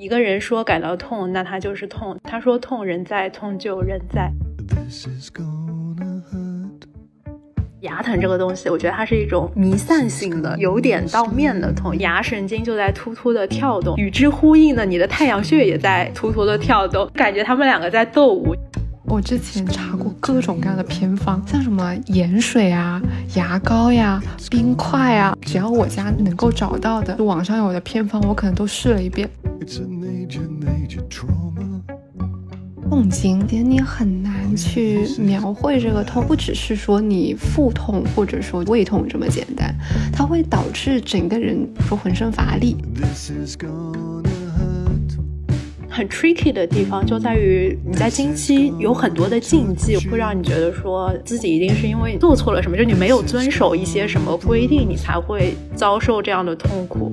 一个人说感到痛，那他就是痛。他说痛，人在，痛就人在。牙疼这个东西，我觉得它是一种弥散性的，由点到面的痛。牙神经就在突突的跳动，与之呼应的，你的太阳穴也在突突的跳动，感觉他们两个在斗舞。我之前查过各种各样的偏方，像什么盐水啊、牙膏呀、冰块啊，只要我家能够找到的网上有的偏方，我可能都试了一遍。痛经，其实你很难去描绘这个痛，不只是说你腹痛或者说胃痛这么简单，它会导致整个人说浑身乏力。很 tricky 的地方就在于你在经期有很多的禁忌，会让你觉得说自己一定是因为做错了什么，就你没有遵守一些什么规定，你才会遭受这样的痛苦。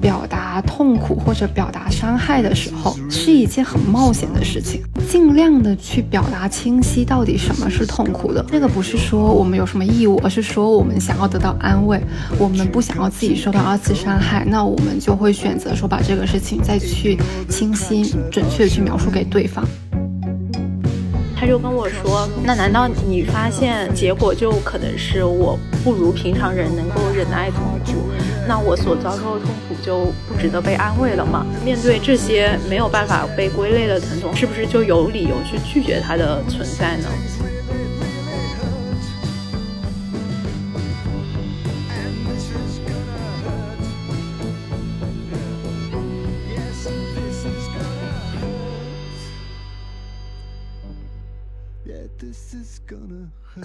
表达痛苦或者表达伤害的时候，是一件很冒险的事情。尽量的去表达清晰，到底什么是痛苦的。这个不是说我们有什么义务，而是说我们想要得到安慰，我们不想要自己受到二次伤害，那我们就会选择说把这个事情再去清晰、准确的去描述给对方。他就跟我说：“那难道你发现结果就可能是我不如平常人能够忍耐痛苦？那我所遭受的痛苦就不值得被安慰了吗？面对这些没有办法被归类的疼痛，是不是就有理由去拒绝它的存在呢？”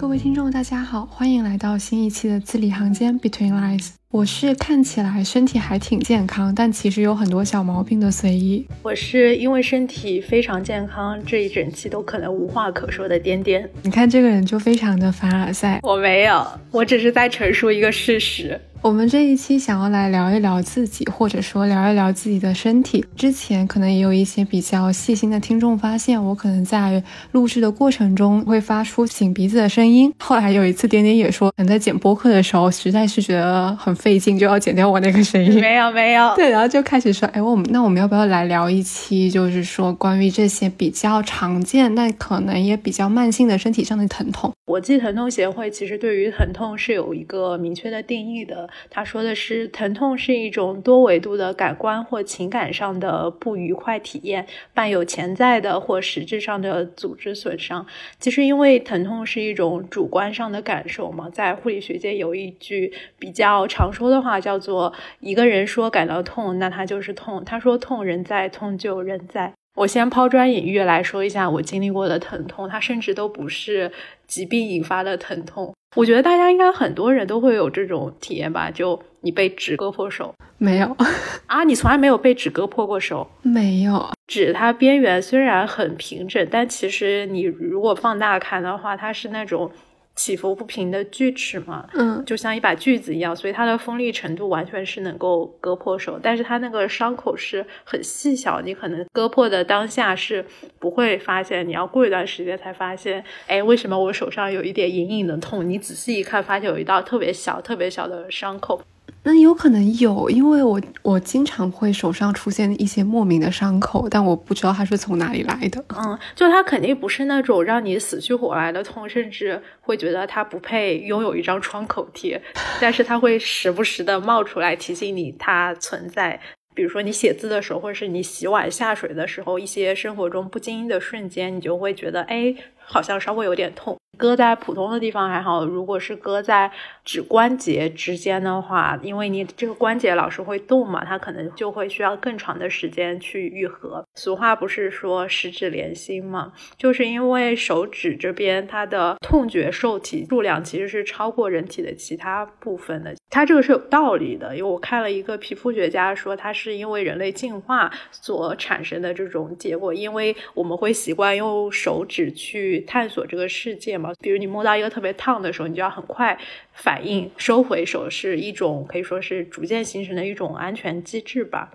各位听众，大家好，欢迎来到新一期的字里行间 Between Lines。我是看起来身体还挺健康，但其实有很多小毛病的随意。我是因为身体非常健康，这一整期都可能无话可说的颠颠。你看这个人就非常的凡尔赛。我没有，我只是在陈述一个事实。我们这一期想要来聊一聊自己，或者说聊一聊自己的身体。之前可能也有一些比较细心的听众发现，我可能在录制的过程中会发出擤鼻子的声音。后来有一次，点点也说，能在剪播客的时候，实在是觉得很费劲，就要剪掉我那个声音。没有，没有。对，然后就开始说，哎，我们那我们要不要来聊一期，就是说关于这些比较常见，但可能也比较慢性的身体上的疼痛？国际疼痛协会其实对于疼痛是有一个明确的定义的。他说的是，疼痛是一种多维度的感官或情感上的不愉快体验，伴有潜在的或实质上的组织损伤。其实，因为疼痛是一种主观上的感受嘛，在护理学界有一句比较常说的话，叫做“一个人说感到痛，那他就是痛。他说痛，人在，痛就人在。”我先抛砖引玉来说一下我经历过的疼痛，它甚至都不是疾病引发的疼痛。我觉得大家应该很多人都会有这种体验吧？就你被纸割破手，没有 啊？你从来没有被纸割破过手？没有。纸它边缘虽然很平整，但其实你如果放大看的话，它是那种。起伏不平的锯齿嘛，嗯，就像一把锯子一样，所以它的锋利程度完全是能够割破手，但是它那个伤口是很细小，你可能割破的当下是不会发现，你要过一段时间才发现，哎，为什么我手上有一点隐隐的痛？你仔细一看，发现有一道特别小、特别小的伤口。那有可能有，因为我我经常会手上出现一些莫名的伤口，但我不知道它是从哪里来的。嗯，就它肯定不是那种让你死去活来的痛，甚至会觉得它不配拥有一张创口贴，但是它会时不时的冒出来提醒你它存在。比如说你写字的时候，或者是你洗碗下水的时候，一些生活中不经意的瞬间，你就会觉得，哎，好像稍微有点痛。割在普通的地方还好，如果是割在指关节之间的话，因为你这个关节老是会动嘛，它可能就会需要更长的时间去愈合。俗话不是说十指连心嘛，就是因为手指这边它的痛觉受体数量其实是超过人体的其他部分的，它这个是有道理的。因为我看了一个皮肤学家说，它是因为人类进化所产生的这种结果，因为我们会习惯用手指去探索这个世界嘛。比如你摸到一个特别烫的时候，你就要很快反应收回手，是一种可以说是逐渐形成的一种安全机制吧。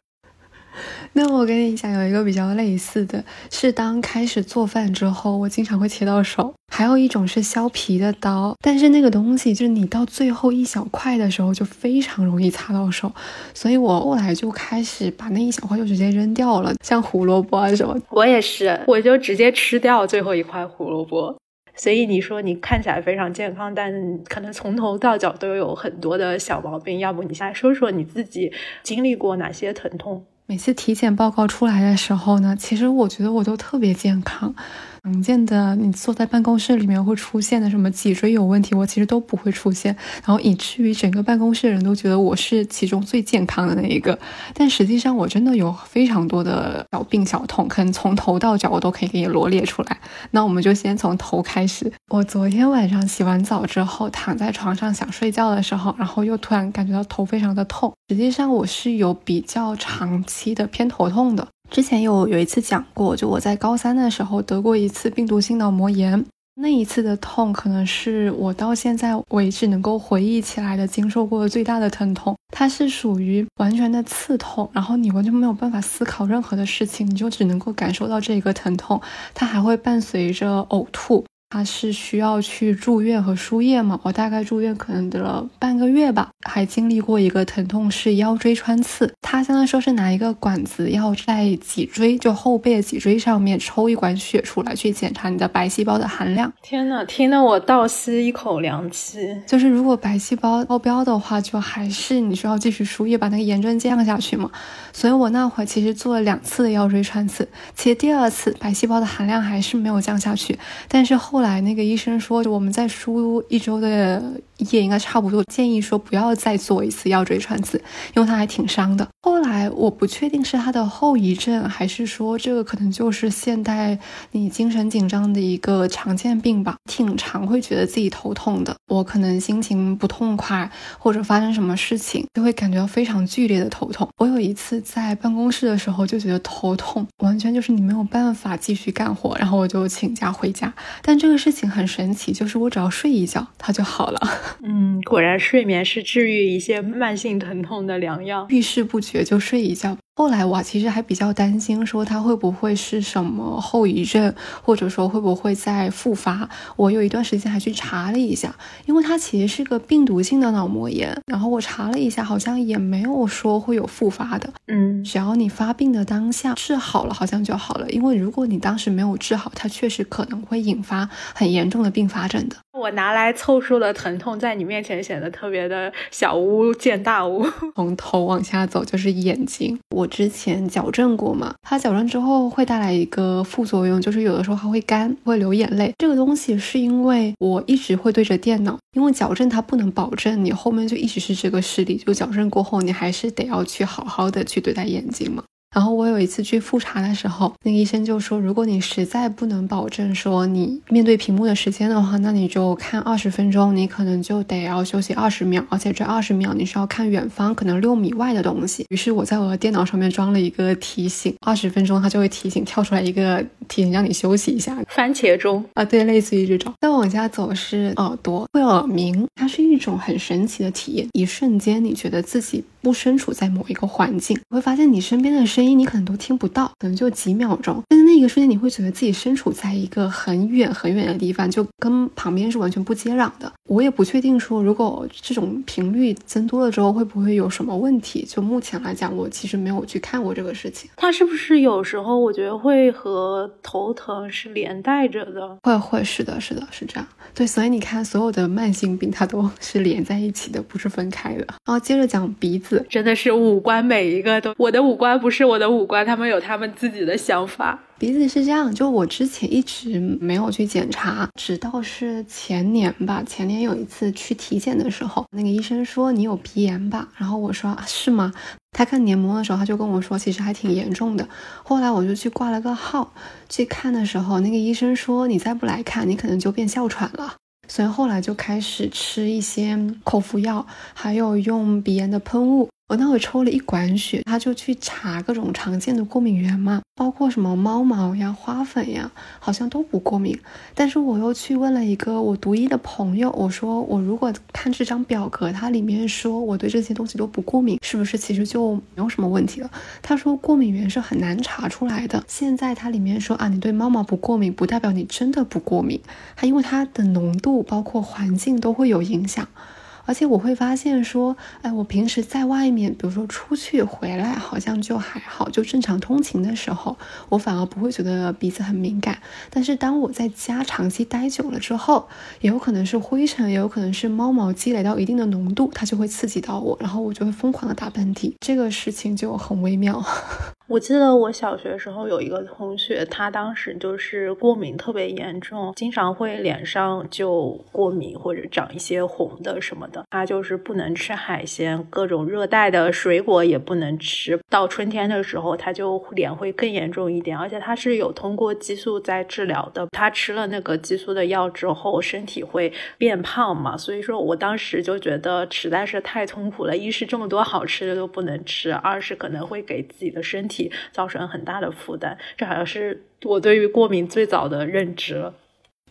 那我跟你讲，有一个比较类似的是，当开始做饭之后，我经常会切到手。还有一种是削皮的刀，但是那个东西就是你到最后一小块的时候，就非常容易擦到手。所以我后来就开始把那一小块就直接扔掉了，像胡萝卜啊什么。我也是，我就直接吃掉最后一块胡萝卜。所以你说你看起来非常健康，但可能从头到脚都有很多的小毛病。要不你先说说你自己经历过哪些疼痛？每次体检报告出来的时候呢，其实我觉得我都特别健康。常见的你坐在办公室里面会出现的什么脊椎有问题，我其实都不会出现，然后以至于整个办公室的人都觉得我是其中最健康的那一个。但实际上我真的有非常多的小病小痛，可能从头到脚我都可以给你罗列出来。那我们就先从头开始。我昨天晚上洗完澡之后躺在床上想睡觉的时候，然后又突然感觉到头非常的痛。实际上我是有比较长期的偏头痛的。之前有有一次讲过，就我在高三的时候得过一次病毒性脑膜炎，那一次的痛可能是我到现在为止能够回忆起来的经受过的最大的疼痛。它是属于完全的刺痛，然后你完全没有办法思考任何的事情，你就只能够感受到这个疼痛，它还会伴随着呕吐。他是需要去住院和输液嘛？我大概住院可能得了半个月吧，还经历过一个疼痛是腰椎穿刺。他相当于说是拿一个管子要在脊椎，就后背的脊椎上面抽一管血出来，去检查你的白细胞的含量。天呐，听得我倒吸一口凉气。就是如果白细胞超标的话，就还是你需要继续输液，把那个炎症降下去嘛。所以我那会儿其实做了两次的腰椎穿刺，其实第二次白细胞的含量还是没有降下去，但是后。来，那个医生说，我们再输一周的也应该差不多，建议说不要再做一次腰椎穿刺，因为它还挺伤的。后来我不确定是它的后遗症，还是说这个可能就是现代你精神紧张的一个常见病吧，挺常会觉得自己头痛的。我可能心情不痛快，或者发生什么事情，就会感觉到非常剧烈的头痛。我有一次在办公室的时候就觉得头痛，完全就是你没有办法继续干活，然后我就请假回家。但。这个事情很神奇，就是我只要睡一觉，它就好了。嗯，果然睡眠是治愈一些慢性疼痛的良药。遇事不决就睡一觉。后来我其实还比较担心，说他会不会是什么后遗症，或者说会不会再复发。我有一段时间还去查了一下，因为它其实是个病毒性的脑膜炎。然后我查了一下，好像也没有说会有复发的。嗯，只要你发病的当下治好了，好像就好了。因为如果你当时没有治好，它确实可能会引发很严重的并发症的。我拿来凑数的疼痛，在你面前显得特别的小巫见大巫。从头往下走就是眼睛，我之前矫正过嘛，它矫正之后会带来一个副作用，就是有的时候还会干，会流眼泪。这个东西是因为我一直会对着电脑，因为矫正它不能保证你后面就一直是这个视力，就矫正过后你还是得要去好好的去对待眼睛嘛。然后我有一次去复查的时候，那个医生就说，如果你实在不能保证说你面对屏幕的时间的话，那你就看二十分钟，你可能就得要休息二十秒，而且这二十秒你是要看远方可能六米外的东西。于是我在我的电脑上面装了一个提醒，二十分钟它就会提醒跳出来一个提醒让你休息一下。番茄钟啊，对，类似于这种。再往下走是耳朵会耳鸣，它是一种很神奇的体验，一瞬间你觉得自己不身处在某一个环境，会发现你身边的声。声音你可能都听不到，可能就几秒钟，但是那个瞬间你会觉得自己身处在一个很远很远的地方，就跟旁边是完全不接壤的。我也不确定说，如果这种频率增多了之后会不会有什么问题。就目前来讲，我其实没有去看过这个事情。它是不是有时候我觉得会和头疼是连带着的？会会是的，是的，是这样。对，所以你看，所有的慢性病它都是连在一起的，不是分开的。然后接着讲鼻子，真的是五官每一个都，我的五官不是我我的五官，他们有他们自己的想法。鼻子是这样，就我之前一直没有去检查，直到是前年吧。前年有一次去体检的时候，那个医生说你有鼻炎吧，然后我说是吗？他看黏膜的时候，他就跟我说其实还挺严重的。后来我就去挂了个号，去看的时候，那个医生说你再不来看，你可能就变哮喘了。所以后来就开始吃一些口服药，还有用鼻炎的喷雾。我那会抽了一管血，他就去查各种常见的过敏源嘛，包括什么猫毛呀、花粉呀，好像都不过敏。但是我又去问了一个我读医的朋友，我说我如果看这张表格，它里面说我对这些东西都不过敏，是不是其实就没有什么问题了？他说过敏源是很难查出来的。现在它里面说啊，你对猫毛不过敏，不代表你真的不过敏，它因为它的浓度包括环境都会有影响。而且我会发现说，哎，我平时在外面，比如说出去回来，好像就还好，就正常通勤的时候，我反而不会觉得鼻子很敏感。但是当我在家长期待久了之后，也有可能是灰尘，也有可能是猫毛积累到一定的浓度，它就会刺激到我，然后我就会疯狂的打喷嚏。这个事情就很微妙。我记得我小学时候有一个同学，他当时就是过敏特别严重，经常会脸上就过敏或者长一些红的什么的。他就是不能吃海鲜，各种热带的水果也不能吃。到春天的时候，他就脸会更严重一点，而且他是有通过激素在治疗的。他吃了那个激素的药之后，身体会变胖嘛，所以说我当时就觉得实在是太痛苦了。一是这么多好吃的都不能吃，二是可能会给自己的身体。体造成很大的负担，这好像是我对于过敏最早的认知了。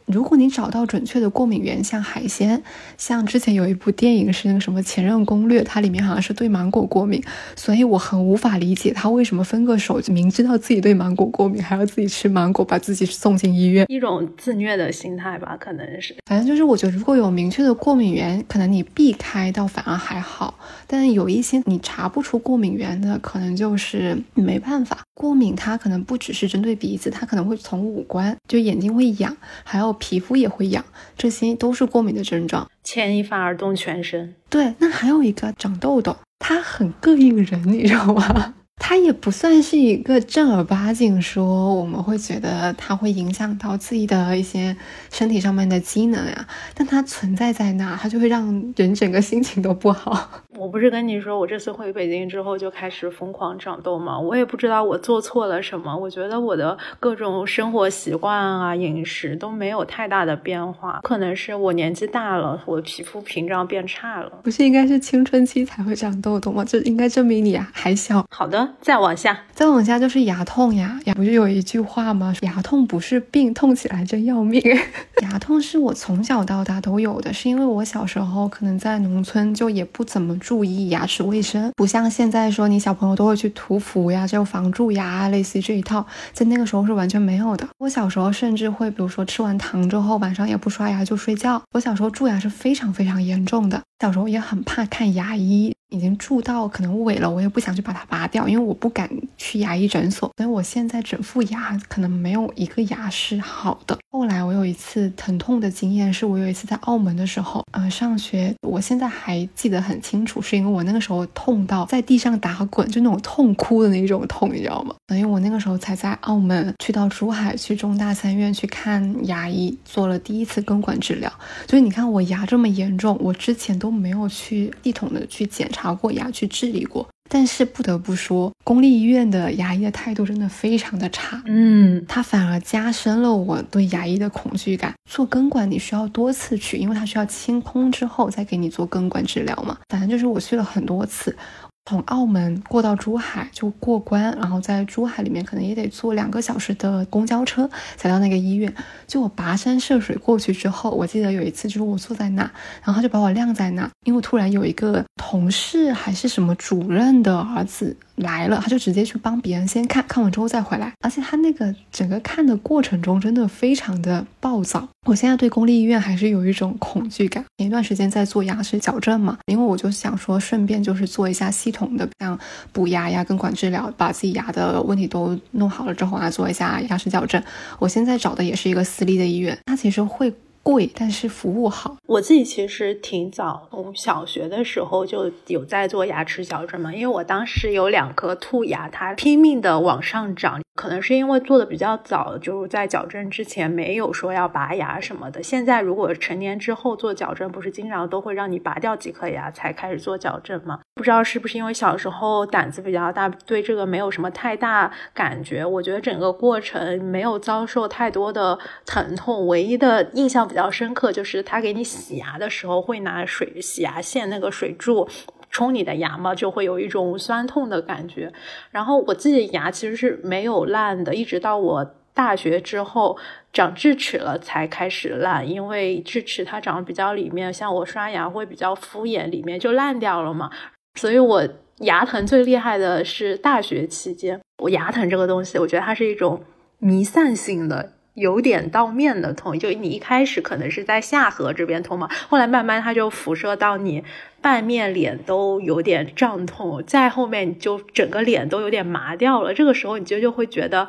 如果你找到准确的过敏源，像海鲜，像之前有一部电影是那个什么《前任攻略》，它里面好像是对芒果过敏，所以我很无法理解他为什么分个手，明知道自己对芒果过敏，还要自己吃芒果，把自己送进医院，一种自虐的心态吧，可能是。反正就是我觉得，如果有明确的过敏源，可能你避开倒反而还好，但有一些你查不出过敏源的，可能就是没办法。过敏它可能不只是针对鼻子，它可能会从五官，就眼睛会痒，还有。皮肤也会痒，这些都是过敏的症状，牵一发而动全身。对，那还有一个长痘痘，它很膈应人，你知道吗？它也不算是一个正儿八经说，我们会觉得它会影响到自己的一些身体上面的机能呀，但它存在在那，它就会让人整个心情都不好。我不是跟你说，我这次回北京之后就开始疯狂长痘吗？我也不知道我做错了什么，我觉得我的各种生活习惯啊、饮食都没有太大的变化，可能是我年纪大了，我皮肤屏障变差了。不是应该是青春期才会长痘痘吗？这应该证明你还小。好的。再往下，再往下就是牙痛呀，牙不是有一句话吗？牙痛不是病，痛起来真要命。牙痛是我从小到大都有的，是因为我小时候可能在农村就也不怎么注意牙齿卫生，不像现在说你小朋友都会去涂氟呀，就防蛀牙，类似于这一套，在那个时候是完全没有的。我小时候甚至会，比如说吃完糖之后晚上也不刷牙就睡觉。我小时候蛀牙是非常非常严重的，小时候也很怕看牙医。已经蛀到可能萎了，我也不想去把它拔掉，因为我不敢去牙医诊所。所以我现在整副牙可能没有一个牙是好的。后来我有一次疼痛的经验，是我有一次在澳门的时候，呃，上学，我现在还记得很清楚，是因为我那个时候痛到在地上打滚，就那种痛哭的那种痛，你知道吗？所以我那个时候才在澳门去到珠海去中大三院去看牙医，做了第一次根管治疗。所以你看我牙这么严重，我之前都没有去系统的去检查。查过牙去治理过，但是不得不说，公立医院的牙医的态度真的非常的差。嗯，它反而加深了我对牙医的恐惧感。做根管你需要多次去，因为它需要清空之后再给你做根管治疗嘛。反正就是我去了很多次。从澳门过到珠海就过关，然后在珠海里面可能也得坐两个小时的公交车才到那个医院。就我跋山涉水过去之后，我记得有一次就是我坐在那，然后他就把我晾在那，因为突然有一个同事还是什么主任的儿子。来了，他就直接去帮别人先看看完之后再回来，而且他那个整个看的过程中真的非常的暴躁。我现在对公立医院还是有一种恐惧感。前一段时间在做牙齿矫正嘛，因为我就想说顺便就是做一下系统的像补牙呀、根管治疗，把自己牙的问题都弄好了之后啊，做一下牙齿矫正。我现在找的也是一个私立的医院，它其实会。贵，但是服务好。我自己其实挺早，从小学的时候就有在做牙齿矫正嘛，因为我当时有两颗兔牙，它拼命的往上长。可能是因为做的比较早，就是在矫正之前没有说要拔牙什么的。现在如果成年之后做矫正，不是经常都会让你拔掉几颗牙才开始做矫正吗？不知道是不是因为小时候胆子比较大，对这个没有什么太大感觉。我觉得整个过程没有遭受太多的疼痛，唯一的印象比较深刻就是他给你洗牙的时候会拿水洗牙线那个水柱。冲你的牙嘛，就会有一种酸痛的感觉。然后我自己的牙其实是没有烂的，一直到我大学之后长智齿了才开始烂，因为智齿它长得比较里面，像我刷牙会比较敷衍，里面就烂掉了嘛。所以我牙疼最厉害的是大学期间。我牙疼这个东西，我觉得它是一种弥散性的。有点到面的痛，就你一开始可能是在下颌这边痛嘛，后来慢慢它就辐射到你半面脸都有点胀痛，再后面你就整个脸都有点麻掉了。这个时候你就就会觉得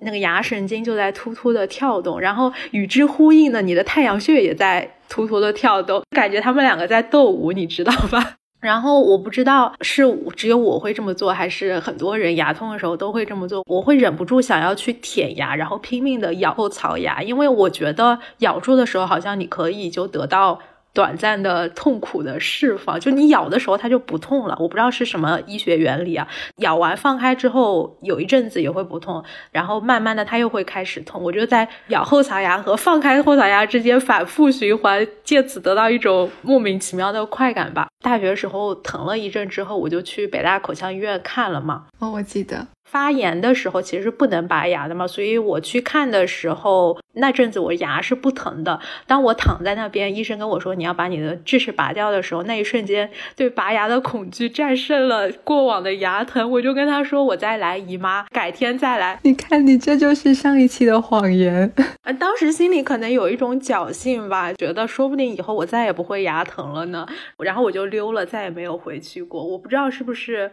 那个牙神经就在突突的跳动，然后与之呼应的你的太阳穴也在突突的跳动，感觉他们两个在斗舞，你知道吧？然后我不知道是只有我会这么做，还是很多人牙痛的时候都会这么做。我会忍不住想要去舔牙，然后拼命的咬后槽牙，因为我觉得咬住的时候好像你可以就得到。短暂的痛苦的释放，就你咬的时候它就不痛了。我不知道是什么医学原理啊。咬完放开之后，有一阵子也会不痛，然后慢慢的它又会开始痛。我就在咬后槽牙和放开后槽牙之间反复循环，借此得到一种莫名其妙的快感吧。大学时候疼了一阵之后，我就去北大口腔医院看了嘛。哦，我记得。发炎的时候其实是不能拔牙的嘛，所以我去看的时候那阵子我牙是不疼的。当我躺在那边，医生跟我说你要把你的智齿拔掉的时候，那一瞬间对拔牙的恐惧战胜了过往的牙疼。我就跟他说我再来姨妈，改天再来。你看你这就是上一期的谎言。呃当时心里可能有一种侥幸吧，觉得说不定以后我再也不会牙疼了呢。然后我就溜了，再也没有回去过。我不知道是不是。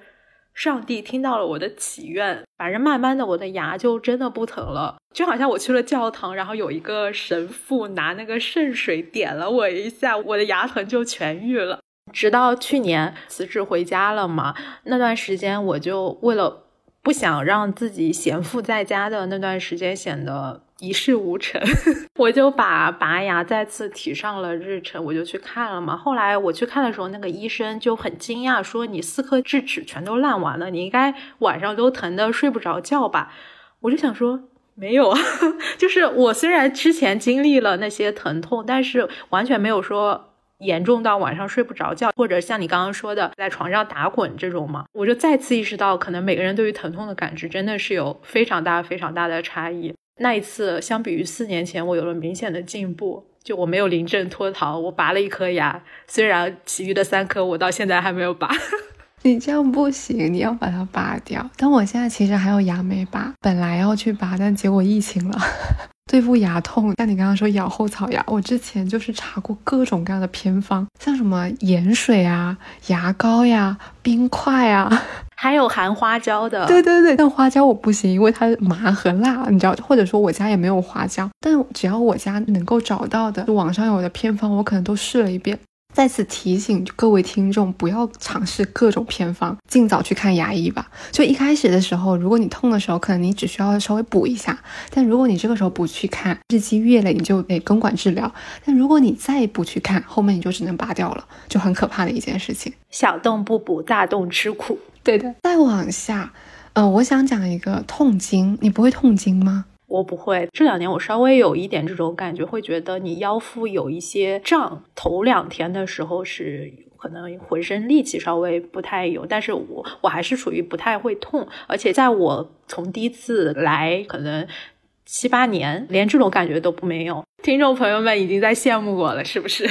上帝听到了我的祈愿，反正慢慢的我的牙就真的不疼了，就好像我去了教堂，然后有一个神父拿那个圣水点了我一下，我的牙疼就痊愈了。直到去年辞职回家了嘛，那段时间我就为了不想让自己闲赋在家的那段时间显得。一事无成，我就把拔牙再次提上了日程，我就去看了嘛。后来我去看的时候，那个医生就很惊讶，说你四颗智齿全都烂完了，你应该晚上都疼的睡不着觉吧？我就想说没有啊，就是我虽然之前经历了那些疼痛，但是完全没有说严重到晚上睡不着觉，或者像你刚刚说的在床上打滚这种嘛。我就再次意识到，可能每个人对于疼痛的感知真的是有非常大、非常大的差异。那一次，相比于四年前，我有了明显的进步。就我没有临阵脱逃，我拔了一颗牙，虽然其余的三颗我到现在还没有拔。你这样不行，你要把它拔掉。但我现在其实还有牙没拔，本来要去拔，但结果疫情了。对付牙痛，像你刚刚说咬后槽牙，我之前就是查过各种各样的偏方，像什么盐水啊、牙膏呀、冰块啊。还有含花椒的，对对对，但花椒我不行，因为它麻和辣，你知道，或者说我家也没有花椒，但只要我家能够找到的网上有的偏方，我可能都试了一遍。再次提醒各位听众，不要尝试各种偏方，尽早去看牙医吧。就一开始的时候，如果你痛的时候，可能你只需要稍微补一下；但如果你这个时候不去看，日积月累，你就得根管治疗。但如果你再不去看，后面你就只能拔掉了，就很可怕的一件事情。小洞不补，大洞吃苦。对的。再往下，呃，我想讲一个痛经，你不会痛经吗？我不会，这两年我稍微有一点这种感觉，会觉得你腰腹有一些胀。头两天的时候是可能浑身力气稍微不太有，但是我我还是属于不太会痛，而且在我从第一次来可能七八年，连这种感觉都没有。听众朋友们已经在羡慕我了，是不是？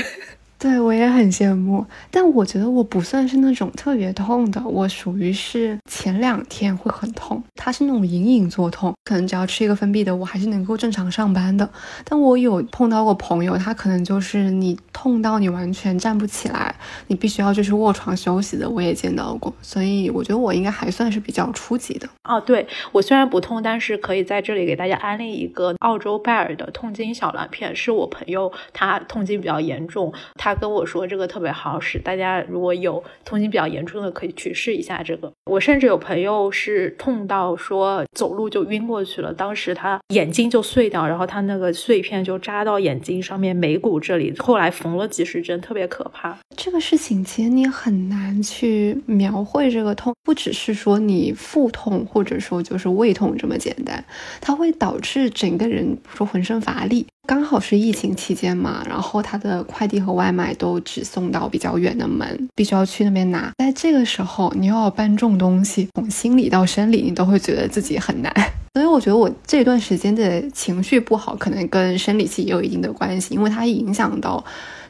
对我也很羡慕，但我觉得我不算是那种特别痛的，我属于是前两天会很痛，它是那种隐隐作痛，可能只要吃一个封闭的，我还是能够正常上班的。但我有碰到过朋友，他可能就是你痛到你完全站不起来，你必须要就是卧床休息的，我也见到过。所以我觉得我应该还算是比较初级的。哦，对我虽然不痛，但是可以在这里给大家安利一个澳洲拜耳的痛经小蓝片，是我朋友他痛经比较严重，他。他跟我说这个特别好使，大家如果有痛经比较严重的，可以去试一下这个。我甚至有朋友是痛到说走路就晕过去了，当时他眼睛就碎掉，然后他那个碎片就扎到眼睛上面眉骨这里，后来缝了几十针，特别可怕。这个事情其实你很难去描绘这个痛，不只是说你腹痛或者说就是胃痛这么简单，它会导致整个人说浑身乏力，刚好是疫情期间嘛，然后他的快递和外卖都只送到比较远的门，必须要去那边拿。在这个时候，你又要搬重东西，从心理到生理，你都会觉得自己很难。所以我觉得我这段时间的情绪不好，可能跟生理期也有一定的关系，因为它影响到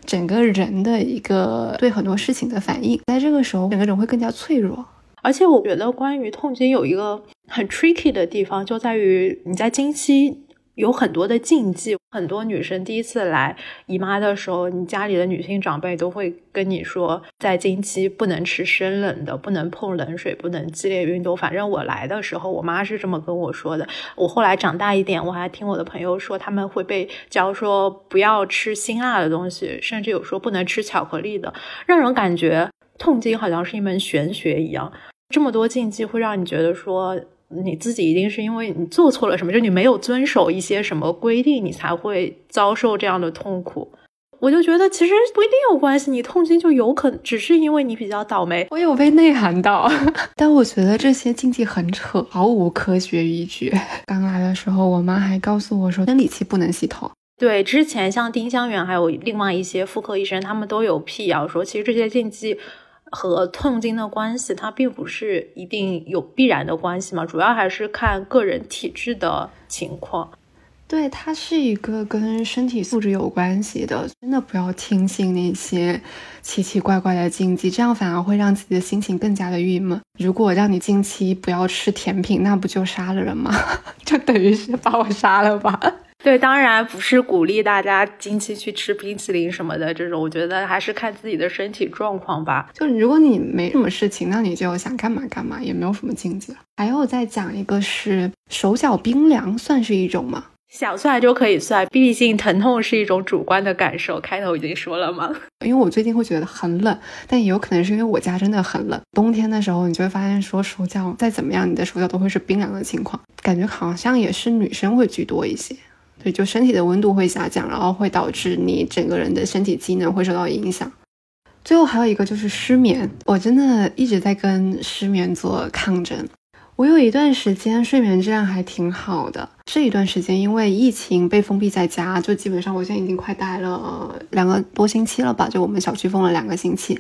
整个人的一个对很多事情的反应。在这个时候，整个人会更加脆弱。而且我觉得关于痛经有一个很 tricky 的地方，就在于你在经期。有很多的禁忌，很多女生第一次来姨妈的时候，你家里的女性长辈都会跟你说，在经期不能吃生冷的，不能碰冷水，不能激烈运动。反正我来的时候，我妈是这么跟我说的。我后来长大一点，我还听我的朋友说，他们会被教说不要吃辛辣的东西，甚至有说不能吃巧克力的，让人感觉痛经好像是一门玄学一样。这么多禁忌会让你觉得说。你自己一定是因为你做错了什么，就你没有遵守一些什么规定，你才会遭受这样的痛苦。我就觉得其实不一定有关系，你痛经就有可能只是因为你比较倒霉。我有被内涵到，但我觉得这些禁忌很扯，毫无科学依据。刚来的时候，我妈还告诉我说生理期不能洗头。对，之前像丁香园还有另外一些妇科医生，他们都有辟谣说，其实这些禁忌。和痛经的关系，它并不是一定有必然的关系嘛，主要还是看个人体质的情况。对，它是一个跟身体素质有关系的，真的不要听信那些奇奇怪怪的禁忌，这样反而会让自己的心情更加的郁闷。如果让你经期不要吃甜品，那不就杀了人吗？就等于是把我杀了吧。对，当然不是鼓励大家经期去吃冰淇淋什么的这种，我觉得还是看自己的身体状况吧。就如果你没什么事情，那你就想干嘛干嘛，也没有什么禁忌。还有再讲一个是手脚冰凉，算是一种吗？想算就可以算，毕竟疼痛是一种主观的感受。开头已经说了嘛，因为我最近会觉得很冷，但也有可能是因为我家真的很冷。冬天的时候，你就会发现说手脚再怎么样，你的手脚都会是冰凉的情况，感觉好像也是女生会居多一些。对，就身体的温度会下降，然后会导致你整个人的身体机能会受到影响。最后还有一个就是失眠，我真的一直在跟失眠做抗争。我有一段时间睡眠质量还挺好的，这一段时间因为疫情被封闭在家，就基本上我现在已经快待了两个多星期了吧，就我们小区封了两个星期。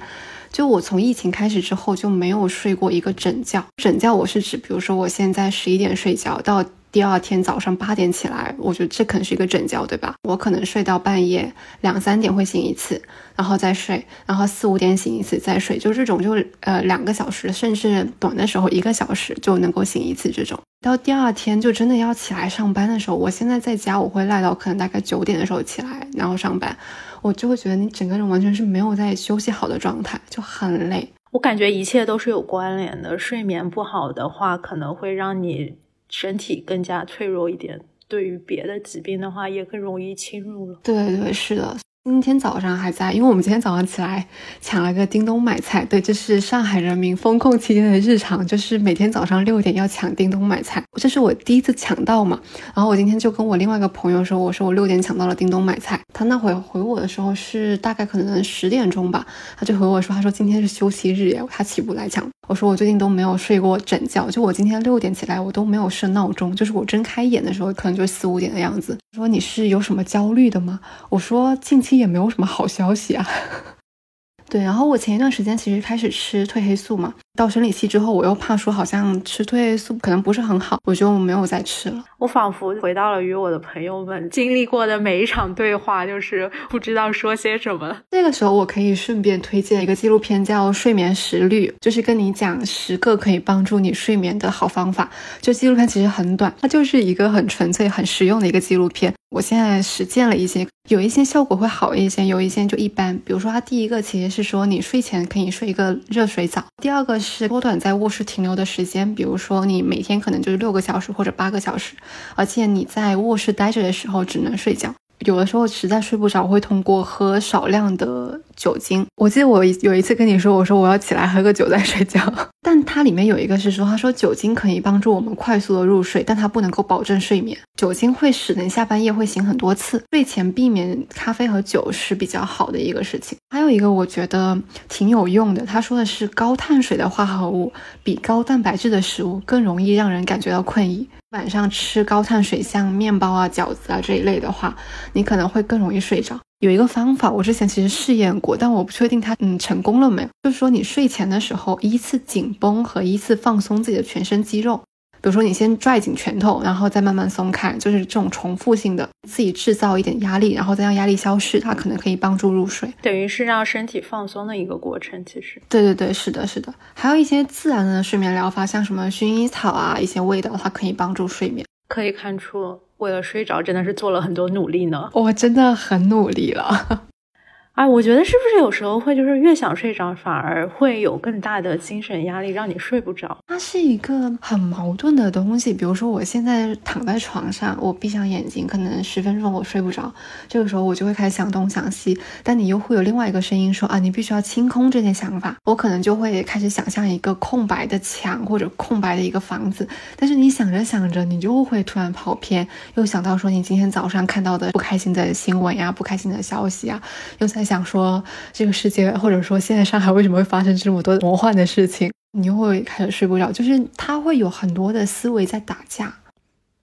就我从疫情开始之后就没有睡过一个整觉，整觉我是指，比如说我现在十一点睡觉到。第二天早上八点起来，我觉得这可能是一个整觉，对吧？我可能睡到半夜两三点会醒一次，然后再睡，然后四五点醒一次再睡，就这种，就呃两个小时，甚至短的时候一个小时就能够醒一次这种。到第二天就真的要起来上班的时候，我现在在家我会赖到可能大概九点的时候起来，然后上班，我就会觉得你整个人完全是没有在休息好的状态，就很累。我感觉一切都是有关联的，睡眠不好的话，可能会让你。身体更加脆弱一点，对于别的疾病的话，也更容易侵入了。对对，是的。今天早上还在，因为我们今天早上起来抢了个叮咚买菜。对，这是上海人民封控期间的日常，就是每天早上六点要抢叮咚买菜。这是我第一次抢到嘛，然后我今天就跟我另外一个朋友说，我说我六点抢到了叮咚买菜。他那会回我的时候是大概可能十点钟吧，他就回我说，他说今天是休息日耶，他起不来抢。我说我最近都没有睡过整觉，就我今天六点起来，我都没有设闹钟，就是我睁开眼的时候可能就四五点的样子。说你是有什么焦虑的吗？我说近期也没有什么好消息啊。对，然后我前一段时间其实开始吃褪黑素嘛，到生理期之后，我又怕说好像吃褪黑素可能不是很好，我就没有再吃了。我仿佛回到了与我的朋友们经历过的每一场对话，就是不知道说些什么。那个时候我可以顺便推荐一个纪录片，叫《睡眠十律》，就是跟你讲十个可以帮助你睡眠的好方法。就纪录片其实很短，它就是一个很纯粹、很实用的一个纪录片。我现在实践了一些，有一些效果会好一些，有一些就一般。比如说，它第一个其实是说你睡前可以睡一个热水澡，第二个是缩短在卧室停留的时间，比如说你每天可能就是六个小时或者八个小时，而且你在卧室待着的时候只能睡觉。有的时候实在睡不着，我会通过喝少量的酒精。我记得我有一次跟你说，我说我要起来喝个酒再睡觉。但它里面有一个是说，他说酒精可以帮助我们快速的入睡，但它不能够保证睡眠。酒精会使人下半夜会醒很多次，睡前避免咖啡和酒是比较好的一个事情。还有一个我觉得挺有用的，他说的是高碳水的化合物比高蛋白质的食物更容易让人感觉到困意。晚上吃高碳水像面包啊、饺子啊这一类的话，你可能会更容易睡着。有一个方法，我之前其实试验过，但我不确定它嗯成功了没有。就是说，你睡前的时候依次紧绷和依次放松自己的全身肌肉。比如说，你先拽紧拳头，然后再慢慢松开，就是这种重复性的，自己制造一点压力，然后再让压力消失，它可能可以帮助入睡。等于是让身体放松的一个过程。其实，对对对，是的，是的。还有一些自然的睡眠疗法，像什么薰衣草啊，一些味道，它可以帮助睡眠。可以看出，为了睡着，真的是做了很多努力呢。我真的很努力了。哎，我觉得是不是有时候会就是越想睡着，反而会有更大的精神压力，让你睡不着？它是一个很矛盾的东西。比如说，我现在躺在床上，我闭上眼睛，可能十分钟我睡不着，这个时候我就会开始想东想西。但你又会有另外一个声音说啊，你必须要清空这些想法。我可能就会开始想象一个空白的墙或者空白的一个房子。但是你想着想着，你就会突然跑偏，又想到说你今天早上看到的不开心的新闻呀，不开心的消息啊，又在。想说这个世界，或者说现在上海为什么会发生这么多魔幻的事情，你又会开始睡不着，就是他会有很多的思维在打架。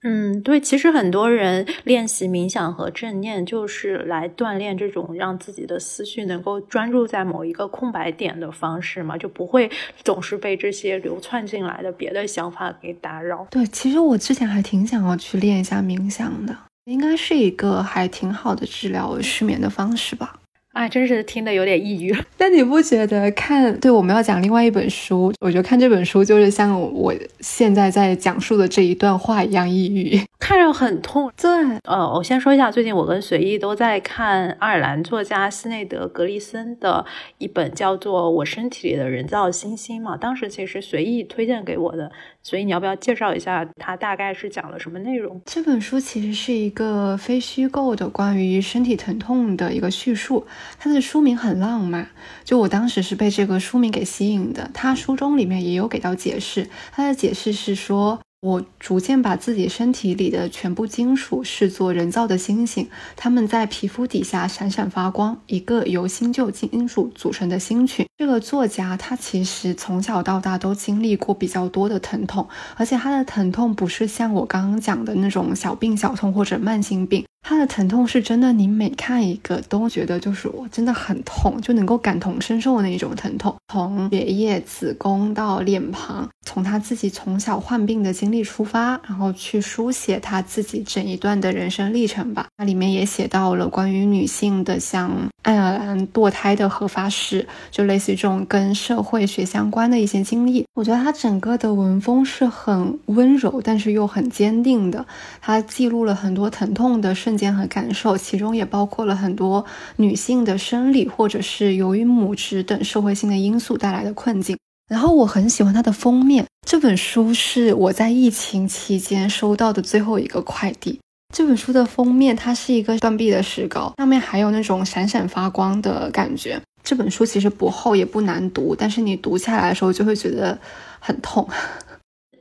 嗯，对，其实很多人练习冥想和正念，就是来锻炼这种让自己的思绪能够专注在某一个空白点的方式嘛，就不会总是被这些流窜进来的别的想法给打扰。对，其实我之前还挺想要去练一下冥想的，应该是一个还挺好的治疗失眠的方式吧。啊，真是听得有点抑郁。但你不觉得看？对，我们要讲另外一本书，我觉得看这本书就是像我现在在讲述的这一段话一样抑郁，看着很痛。对，呃，我先说一下，最近我跟随意都在看爱尔兰作家斯内德·格利森的一本叫做《我身体里的人造星星》嘛。当时其实随意推荐给我的，所以你要不要介绍一下它大概是讲了什么内容？这本书其实是一个非虚构的关于身体疼痛的一个叙述。它的书名很浪漫，就我当时是被这个书名给吸引的。它书中里面也有给到解释，它的解释是说。我逐渐把自己身体里的全部金属视作人造的星星，它们在皮肤底下闪闪发光，一个由新旧金属组成的星群。这个作家他其实从小到大都经历过比较多的疼痛，而且他的疼痛不是像我刚刚讲的那种小病小痛或者慢性病，他的疼痛是真的，你每看一个都觉得就是我真的很痛，就能够感同身受的那种疼痛，从血液、子宫到脸庞，从他自己从小患病的经。经历出发，然后去书写他自己整一段的人生历程吧。那里面也写到了关于女性的，像爱尔兰堕胎的合法史，就类似于这种跟社会学相关的一些经历。我觉得他整个的文风是很温柔，但是又很坚定的。他记录了很多疼痛的瞬间和感受，其中也包括了很多女性的生理或者是由于母职等社会性的因素带来的困境。然后我很喜欢它的封面。这本书是我在疫情期间收到的最后一个快递。这本书的封面，它是一个断壁的石膏，上面还有那种闪闪发光的感觉。这本书其实不厚也不难读，但是你读下来的时候就会觉得很痛。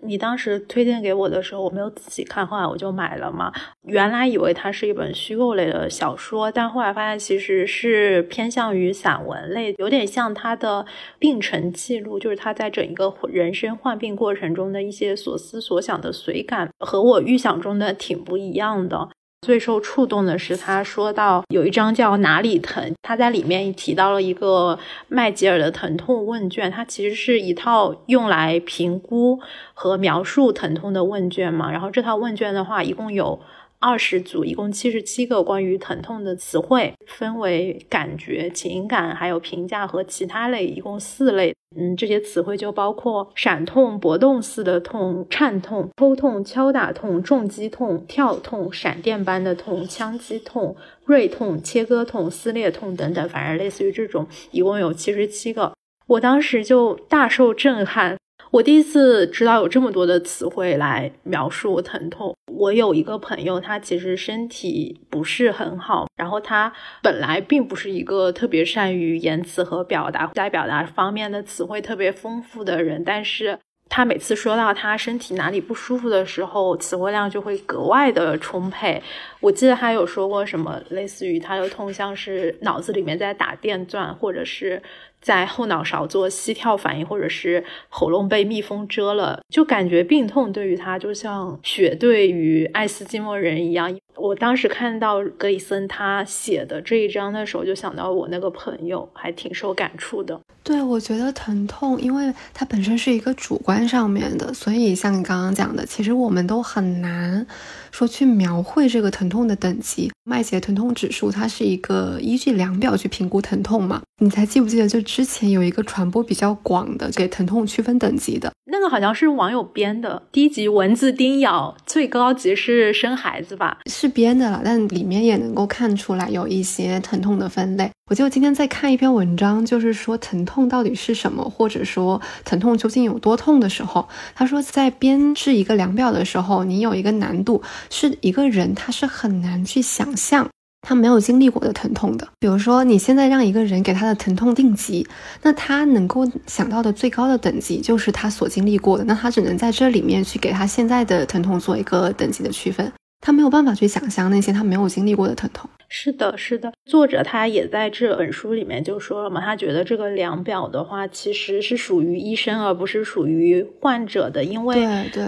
你当时推荐给我的时候，我没有仔细看，后来我就买了嘛。原来以为它是一本虚构类的小说，但后来发现其实是偏向于散文类，有点像他的病程记录，就是他在整一个人生患病过程中的一些所思所想的随感，和我预想中的挺不一样的。最受触动的是，他说到有一张叫哪里疼，他在里面提到了一个麦吉尔的疼痛问卷，它其实是一套用来评估和描述疼痛的问卷嘛。然后这套问卷的话，一共有。二十组，一共七十七个关于疼痛的词汇，分为感觉、情感、还有评价和其他类，一共四类。嗯，这些词汇就包括闪痛、搏动似的痛、颤痛、抽痛、敲打痛、重击痛、跳痛、闪电般的痛、枪击痛、锐痛、切割痛、撕裂痛等等，反正类似于这种，一共有七十七个。我当时就大受震撼。我第一次知道有这么多的词汇来描述疼痛。我有一个朋友，他其实身体不是很好，然后他本来并不是一个特别善于言辞和表达，在表达方面的词汇特别丰富的人，但是他每次说到他身体哪里不舒服的时候，词汇量就会格外的充沛。我记得他有说过什么，类似于他的痛像是脑子里面在打电钻，或者是。在后脑勺做膝跳反应，或者是喉咙被蜜蜂蛰了，就感觉病痛对于他就像血对于爱斯基摩人一样。我当时看到格里森他写的这一章的时候，就想到我那个朋友，还挺受感触的。对，我觉得疼痛，因为它本身是一个主观上面的，所以像你刚刚讲的，其实我们都很难说去描绘这个疼痛的等级。麦杰疼痛指数，它是一个依据量表去评估疼痛嘛？你还记不记得，就之前有一个传播比较广的给疼痛区分等级的那个，好像是网友编的。低级蚊子叮咬，最高级是生孩子吧？是是编的了，但里面也能够看出来有一些疼痛的分类。我就今天在看一篇文章，就是说疼痛到底是什么，或者说疼痛究竟有多痛的时候，他说在编制一个量表的时候，你有一个难度，是一个人他是很难去想。象他没有经历过的疼痛的，比如说你现在让一个人给他的疼痛定级，那他能够想到的最高的等级就是他所经历过的，那他只能在这里面去给他现在的疼痛做一个等级的区分，他没有办法去想象那些他没有经历过的疼痛。是的，是的，作者他也在这本书里面就说了嘛，他觉得这个量表的话其实是属于医生而不是属于患者的，因为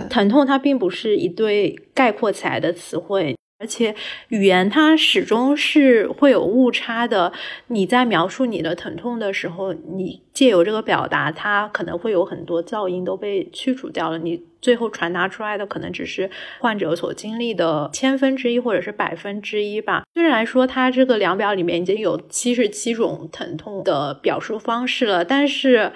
疼痛它并不是一对概括起来的词汇。而且语言它始终是会有误差的。你在描述你的疼痛的时候，你借由这个表达，它可能会有很多噪音都被去除掉了。你最后传达出来的可能只是患者所经历的千分之一或者是百分之一吧。虽然说它这个量表里面已经有七十七种疼痛的表述方式了，但是。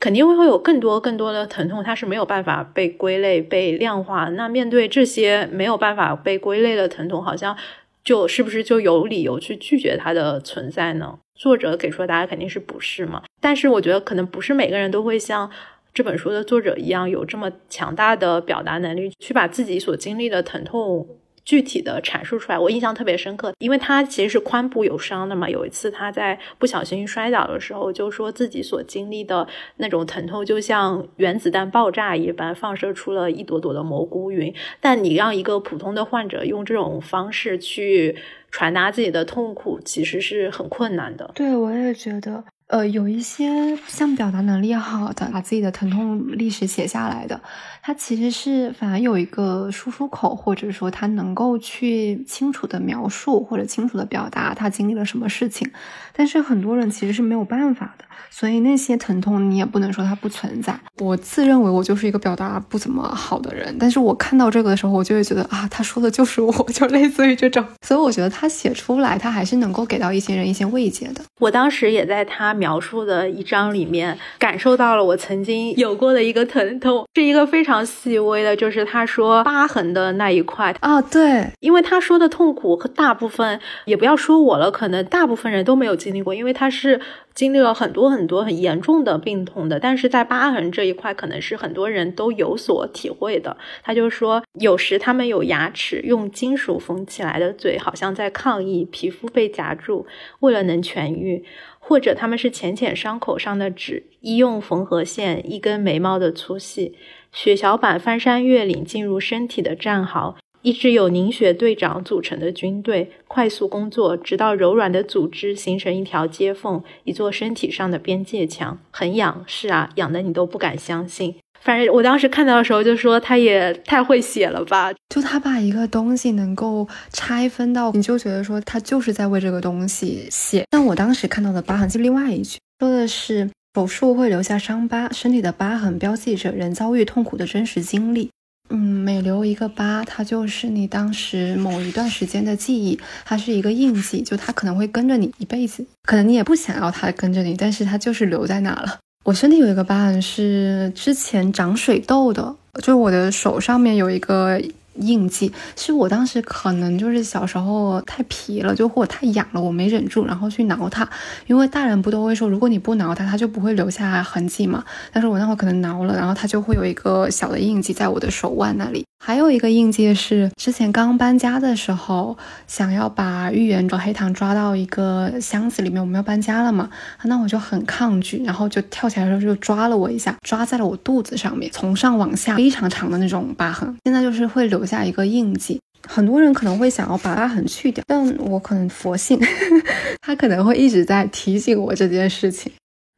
肯定会会有更多更多的疼痛，它是没有办法被归类、被量化。那面对这些没有办法被归类的疼痛，好像就是不是就有理由去拒绝它的存在呢？作者给出的答案肯定是不是嘛？但是我觉得可能不是每个人都会像这本书的作者一样，有这么强大的表达能力，去把自己所经历的疼痛。具体的阐述出来，我印象特别深刻，因为他其实是髋部有伤的嘛。有一次他在不小心摔倒的时候，就说自己所经历的那种疼痛，就像原子弹爆炸一般，放射出了一朵朵的蘑菇云。但你让一个普通的患者用这种方式去传达自己的痛苦，其实是很困难的。对，我也觉得。呃，有一些像表达能力好的，把自己的疼痛历史写下来的，他其实是反而有一个输出口，或者说他能够去清楚的描述或者清楚的表达他经历了什么事情。但是很多人其实是没有办法的，所以那些疼痛你也不能说它不存在。我自认为我就是一个表达不怎么好的人，但是我看到这个的时候，我就会觉得啊，他说的就是我，就类似于这种。所以我觉得他写出来，他还是能够给到一些人一些慰藉的。我当时也在他。描述的一章里面，感受到了我曾经有过的一个疼痛，是一个非常细微的，就是他说疤痕的那一块啊，对，因为他说的痛苦和大部分也不要说我了，可能大部分人都没有经经历过，因为他是经历了很多很多很严重的病痛的，但是在疤痕这一块，可能是很多人都有所体会的。他就说，有时他们有牙齿用金属缝起来的嘴，好像在抗议皮肤被夹住，为了能痊愈。或者他们是浅浅伤口上的纸，医用缝合线，一根眉毛的粗细，血小板翻山越岭进入身体的战壕，一支由凝血队长组成的军队，快速工作，直到柔软的组织形成一条接缝，一座身体上的边界墙。很痒，是啊，痒的你都不敢相信。反正我当时看到的时候就说他也太会写了吧，就他把一个东西能够拆分到，你就觉得说他就是在为这个东西写。但我当时看到的疤痕是另外一句，说的是手术会留下伤疤，身体的疤痕标记着人遭遇痛苦的真实经历。嗯，每留一个疤，它就是你当时某一段时间的记忆，它是一个印记，就它可能会跟着你一辈子，可能你也不想要它跟着你，但是它就是留在那了。我身体有一个疤痕是之前长水痘的，就我的手上面有一个印记，是我当时可能就是小时候太皮了，就或者太痒了，我没忍住，然后去挠它。因为大人不都会说，如果你不挠它，它就不会留下痕迹嘛。但是我那会可能挠了，然后它就会有一个小的印记在我的手腕那里。还有一个印记是之前刚搬家的时候，想要把芋圆和黑糖抓到一个箱子里面，我们要搬家了嘛，那我就很抗拒，然后就跳起来的时候就抓了我一下，抓在了我肚子上面，从上往下非常长的那种疤痕，现在就是会留下一个印记。很多人可能会想要把疤痕去掉，但我可能佛性，他可能会一直在提醒我这件事情。